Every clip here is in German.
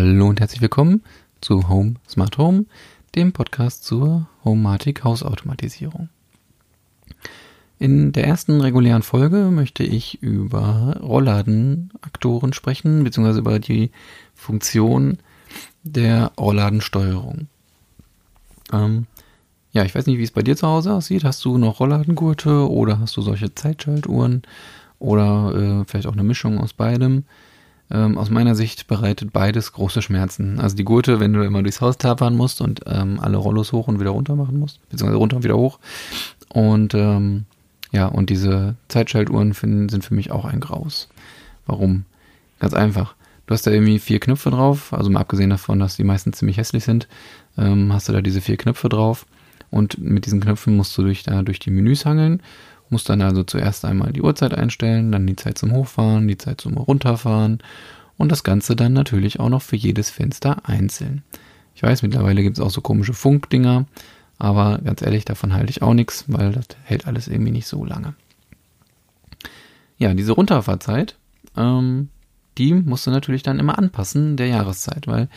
Hallo und herzlich willkommen zu Home Smart Home, dem Podcast zur Homematic Hausautomatisierung. In der ersten regulären Folge möchte ich über Rollladenaktoren sprechen, beziehungsweise über die Funktion der Rollladensteuerung. Ähm, ja, ich weiß nicht, wie es bei dir zu Hause aussieht. Hast du noch Rollladengurte oder hast du solche Zeitschaltuhren oder äh, vielleicht auch eine Mischung aus beidem? Ähm, aus meiner Sicht bereitet beides große Schmerzen. Also die Gurte, wenn du immer durchs Haus tapern musst und ähm, alle Rollos hoch und wieder runter machen musst, beziehungsweise runter und wieder hoch. Und ähm, ja, und diese Zeitschaltuhren finden, sind für mich auch ein Graus. Warum? Ganz einfach. Du hast da irgendwie vier Knöpfe drauf, also mal abgesehen davon, dass die meisten ziemlich hässlich sind, ähm, hast du da diese vier Knöpfe drauf und mit diesen Knöpfen musst du durch, da durch die Menüs hangeln, musst dann also zuerst einmal die Uhrzeit einstellen, dann die Zeit zum Hochfahren, die Zeit zum Runterfahren und das Ganze dann natürlich auch noch für jedes Fenster einzeln. Ich weiß, mittlerweile gibt es auch so komische Funkdinger, aber ganz ehrlich, davon halte ich auch nichts, weil das hält alles irgendwie nicht so lange. Ja, diese Runterfahrzeit, ähm, die musst du natürlich dann immer anpassen der Jahreszeit, weil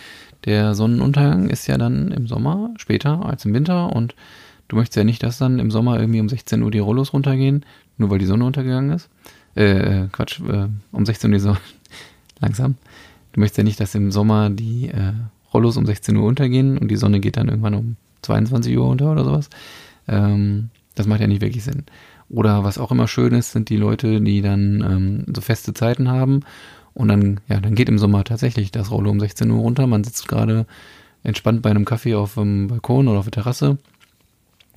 der Sonnenuntergang ist ja dann im Sommer später als im Winter und du möchtest ja nicht, dass dann im Sommer irgendwie um 16 Uhr die Rollos runtergehen, nur weil die Sonne untergegangen ist. Äh, äh Quatsch, äh, um 16 Uhr die Sonne, langsam. Du möchtest ja nicht, dass im Sommer die äh, Rollos um 16 Uhr untergehen und die Sonne geht dann irgendwann um 22 Uhr unter oder sowas. Ähm, das macht ja nicht wirklich Sinn. Oder was auch immer schön ist, sind die Leute, die dann ähm, so feste Zeiten haben und dann, ja, dann geht im Sommer tatsächlich das Rollo um 16 Uhr runter. Man sitzt gerade entspannt bei einem Kaffee auf dem Balkon oder auf der Terrasse.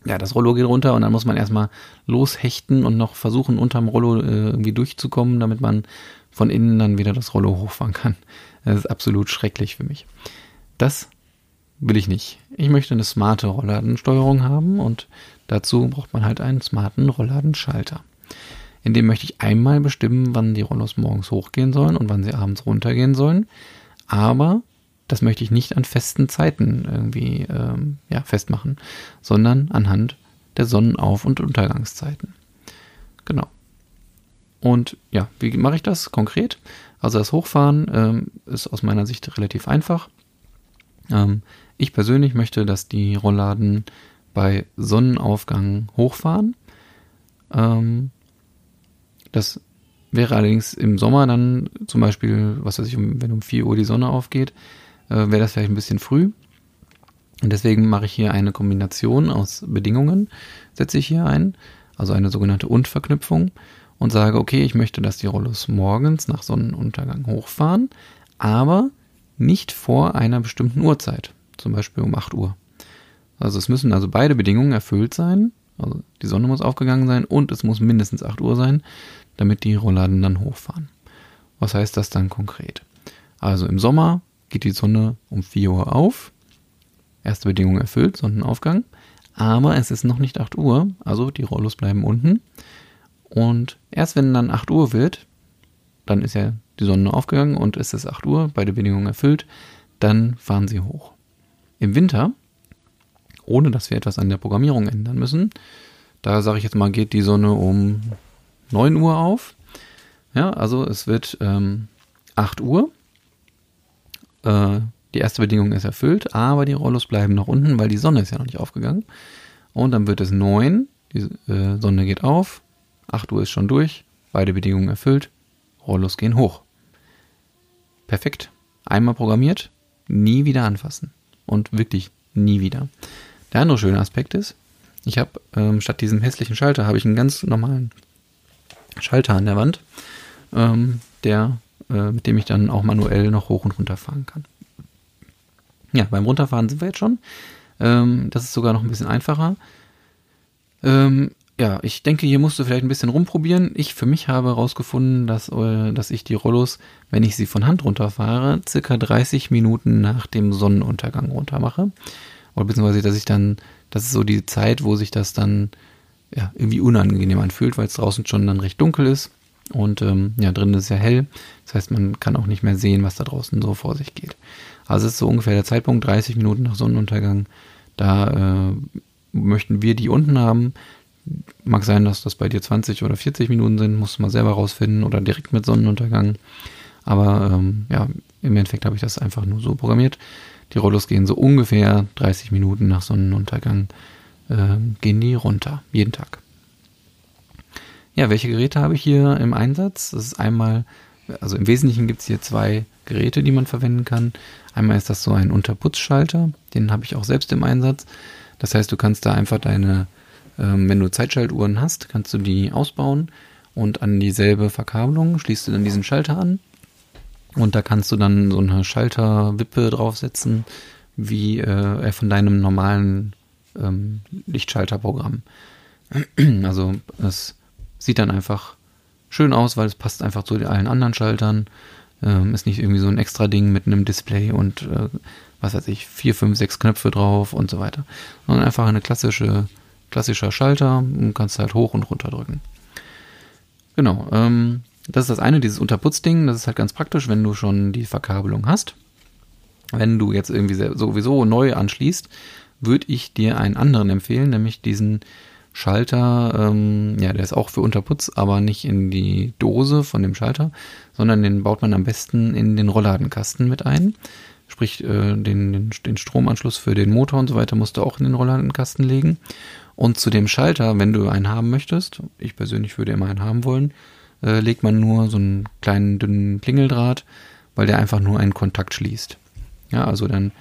Ja, das Rollo geht runter und dann muss man erstmal loshechten und noch versuchen, unterm Rollo äh, irgendwie durchzukommen, damit man von innen dann wieder das Rollo hochfahren kann. Das ist absolut schrecklich für mich. Das will ich nicht. Ich möchte eine smarte Rollladensteuerung haben und dazu braucht man halt einen smarten Rollladenschalter. In dem möchte ich einmal bestimmen, wann die Rollos morgens hochgehen sollen und wann sie abends runtergehen sollen. Aber das möchte ich nicht an festen Zeiten irgendwie ähm, ja, festmachen, sondern anhand der Sonnenauf- und Untergangszeiten. Genau. Und ja, wie mache ich das konkret? Also das Hochfahren ähm, ist aus meiner Sicht relativ einfach. Ähm, ich persönlich möchte, dass die Rollladen bei Sonnenaufgang hochfahren. Ähm, das wäre allerdings im Sommer dann zum Beispiel, was weiß ich, wenn um 4 Uhr die Sonne aufgeht, wäre das vielleicht ein bisschen früh. Und deswegen mache ich hier eine Kombination aus Bedingungen, setze ich hier ein, also eine sogenannte Und-Verknüpfung und sage, okay, ich möchte, dass die Rollos morgens nach Sonnenuntergang hochfahren, aber nicht vor einer bestimmten Uhrzeit zum Beispiel um 8 Uhr. Also es müssen also beide Bedingungen erfüllt sein. Also die Sonne muss aufgegangen sein und es muss mindestens 8 Uhr sein, damit die Rollladen dann hochfahren. Was heißt das dann konkret? Also im Sommer geht die Sonne um 4 Uhr auf. Erste Bedingung erfüllt, Sonnenaufgang. Aber es ist noch nicht 8 Uhr, also die Rollos bleiben unten. Und erst wenn dann 8 Uhr wird, dann ist ja die Sonne aufgegangen und es ist 8 Uhr, beide Bedingungen erfüllt, dann fahren sie hoch. Im Winter, ohne dass wir etwas an der Programmierung ändern müssen, da sage ich jetzt mal, geht die Sonne um 9 Uhr auf. Ja, also es wird ähm, 8 Uhr. Äh, die erste Bedingung ist erfüllt, aber die Rollos bleiben noch unten, weil die Sonne ist ja noch nicht aufgegangen. Und dann wird es 9, die äh, Sonne geht auf, 8 Uhr ist schon durch, beide Bedingungen erfüllt, Rollos gehen hoch. Perfekt. Einmal programmiert, nie wieder anfassen und wirklich nie wieder. Der andere schöne Aspekt ist, ich habe ähm, statt diesem hässlichen Schalter habe ich einen ganz normalen Schalter an der Wand, ähm, der, äh, mit dem ich dann auch manuell noch hoch und runter fahren kann. Ja, beim Runterfahren sind wir jetzt schon. Ähm, das ist sogar noch ein bisschen einfacher. Ähm, ja, ich denke, hier musst du vielleicht ein bisschen rumprobieren. Ich für mich habe herausgefunden, dass, äh, dass ich die Rollos, wenn ich sie von Hand runterfahre, circa 30 Minuten nach dem Sonnenuntergang runter mache. Oder beziehungsweise, dass ich dann, das ist so die Zeit, wo sich das dann ja, irgendwie unangenehm anfühlt, weil es draußen schon dann recht dunkel ist. Und ähm, ja, drinnen ist ja hell. Das heißt, man kann auch nicht mehr sehen, was da draußen so vor sich geht. Also es ist so ungefähr der Zeitpunkt, 30 Minuten nach Sonnenuntergang. Da äh, möchten wir die unten haben. Mag sein, dass das bei dir 20 oder 40 Minuten sind, musst du mal selber rausfinden oder direkt mit Sonnenuntergang. Aber ähm, ja, im Endeffekt habe ich das einfach nur so programmiert. Die Rollos gehen so ungefähr 30 Minuten nach Sonnenuntergang, äh, gehen die runter, jeden Tag. Ja, welche Geräte habe ich hier im Einsatz? Das ist einmal, also im Wesentlichen gibt es hier zwei Geräte, die man verwenden kann. Einmal ist das so ein Unterputzschalter, den habe ich auch selbst im Einsatz. Das heißt, du kannst da einfach deine, ähm, wenn du Zeitschaltuhren hast, kannst du die ausbauen und an dieselbe Verkabelung schließt du dann diesen Schalter an. Und da kannst du dann so eine Schalterwippe draufsetzen, wie äh, von deinem normalen ähm, Lichtschalterprogramm. Also es sieht dann einfach schön aus, weil es passt einfach zu allen anderen Schaltern. Ähm, ist nicht irgendwie so ein extra Ding mit einem Display und äh, was weiß ich, vier, fünf, sechs Knöpfe drauf und so weiter. Sondern einfach eine klassische, klassischer Schalter und kannst halt hoch und runter drücken. Genau, ähm, das ist das eine, dieses Unterputzding. Das ist halt ganz praktisch, wenn du schon die Verkabelung hast. Wenn du jetzt irgendwie sowieso neu anschließt, würde ich dir einen anderen empfehlen, nämlich diesen Schalter, ähm, ja, der ist auch für Unterputz, aber nicht in die Dose von dem Schalter, sondern den baut man am besten in den Rollladenkasten mit ein. Sprich, äh, den, den, den Stromanschluss für den Motor und so weiter musst du auch in den Rollladenkasten legen. Und zu dem Schalter, wenn du einen haben möchtest, ich persönlich würde immer einen haben wollen, äh, legt man nur so einen kleinen dünnen Klingeldraht, weil der einfach nur einen Kontakt schließt. Ja, also dann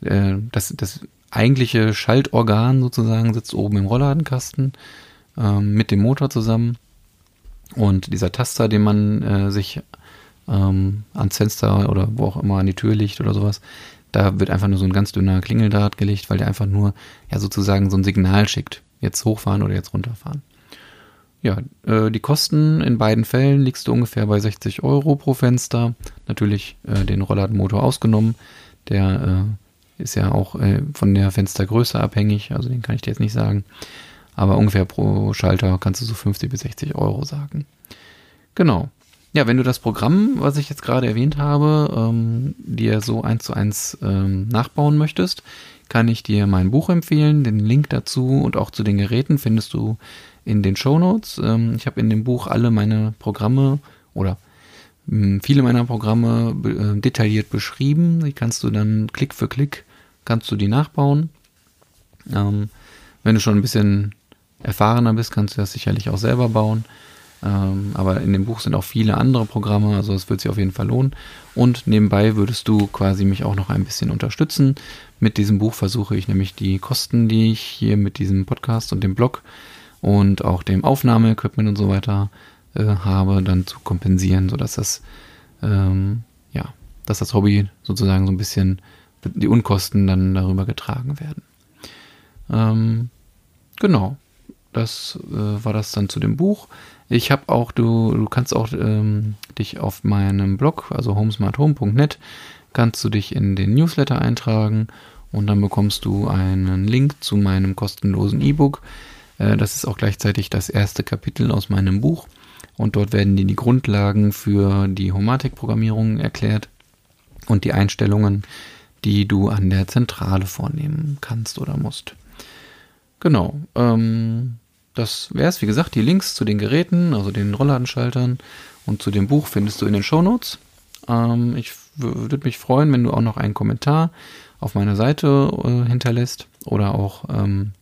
äh, das, das eigentliche Schaltorgan sozusagen sitzt oben im Rollladenkasten ähm, mit dem Motor zusammen. Und dieser Taster, den man äh, sich ähm, ans Fenster oder wo auch immer an die Tür legt oder sowas, da wird einfach nur so ein ganz dünner Klingeldraht gelegt, weil der einfach nur ja sozusagen so ein Signal schickt. Jetzt hochfahren oder jetzt runterfahren. Ja, äh, die Kosten in beiden Fällen liegst du ungefähr bei 60 Euro pro Fenster. Natürlich äh, den Rollladenmotor ausgenommen. Der äh, ist ja auch äh, von der Fenstergröße abhängig, also den kann ich dir jetzt nicht sagen. Aber ungefähr pro Schalter kannst du so 50 bis 60 Euro sagen. Genau. Ja, wenn du das Programm, was ich jetzt gerade erwähnt habe, ähm, dir so eins zu eins ähm, nachbauen möchtest, kann ich dir mein Buch empfehlen. Den Link dazu und auch zu den Geräten findest du in den Show Notes. Ähm, ich habe in dem Buch alle meine Programme oder mh, viele meiner Programme äh, detailliert beschrieben. Die kannst du dann Klick für Klick kannst du die nachbauen. Ähm, wenn du schon ein bisschen erfahrener bist, kannst du das sicherlich auch selber bauen. Ähm, aber in dem Buch sind auch viele andere Programme, also es wird sich auf jeden Fall lohnen. Und nebenbei würdest du quasi mich auch noch ein bisschen unterstützen. Mit diesem Buch versuche ich nämlich die Kosten, die ich hier mit diesem Podcast und dem Blog und auch dem Aufnahmeequipment und so weiter äh, habe, dann zu kompensieren, sodass das ähm, ja, dass das Hobby sozusagen so ein bisschen die Unkosten dann darüber getragen werden. Ähm, genau, das äh, war das dann zu dem Buch. Ich habe auch, du, du kannst auch ähm, dich auf meinem Blog, also homesmarthome.net, kannst du dich in den Newsletter eintragen und dann bekommst du einen Link zu meinem kostenlosen E-Book. Äh, das ist auch gleichzeitig das erste Kapitel aus meinem Buch und dort werden dir die Grundlagen für die Homatic-Programmierung erklärt und die Einstellungen, die du an der Zentrale vornehmen kannst oder musst. Genau. Ähm, das wäre es. Wie gesagt, die Links zu den Geräten, also den Rollladenschaltern und zu dem Buch findest du in den Shownotes. Ähm, ich würde mich freuen, wenn du auch noch einen Kommentar auf meiner Seite äh, hinterlässt oder auch, ähm,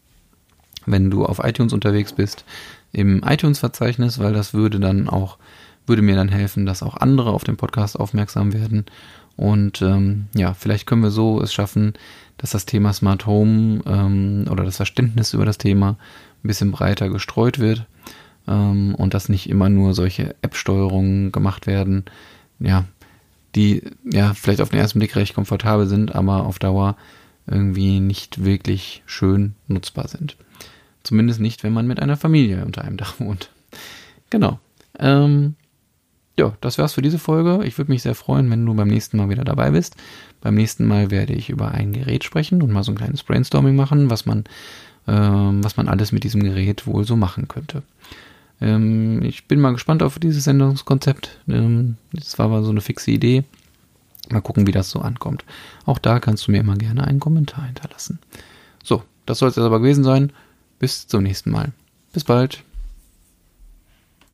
wenn du auf iTunes unterwegs bist, im iTunes-Verzeichnis, weil das würde dann auch, würde mir dann helfen, dass auch andere auf den Podcast aufmerksam werden und ähm, ja, vielleicht können wir so es schaffen, dass das Thema Smart Home ähm, oder das Verständnis über das Thema ein bisschen breiter gestreut wird ähm, und dass nicht immer nur solche App-Steuerungen gemacht werden, ja, die ja vielleicht auf den ersten Blick recht komfortabel sind, aber auf Dauer irgendwie nicht wirklich schön nutzbar sind. Zumindest nicht, wenn man mit einer Familie unter einem Dach wohnt. Genau. Ähm, ja, das wär's für diese Folge. Ich würde mich sehr freuen, wenn du beim nächsten Mal wieder dabei bist. Beim nächsten Mal werde ich über ein Gerät sprechen und mal so ein kleines Brainstorming machen, was man, ähm, was man alles mit diesem Gerät wohl so machen könnte. Ähm, ich bin mal gespannt auf dieses Sendungskonzept. Ähm, das war aber so eine fixe Idee. Mal gucken, wie das so ankommt. Auch da kannst du mir immer gerne einen Kommentar hinterlassen. So, das soll es jetzt aber gewesen sein. Bis zum nächsten Mal. Bis bald.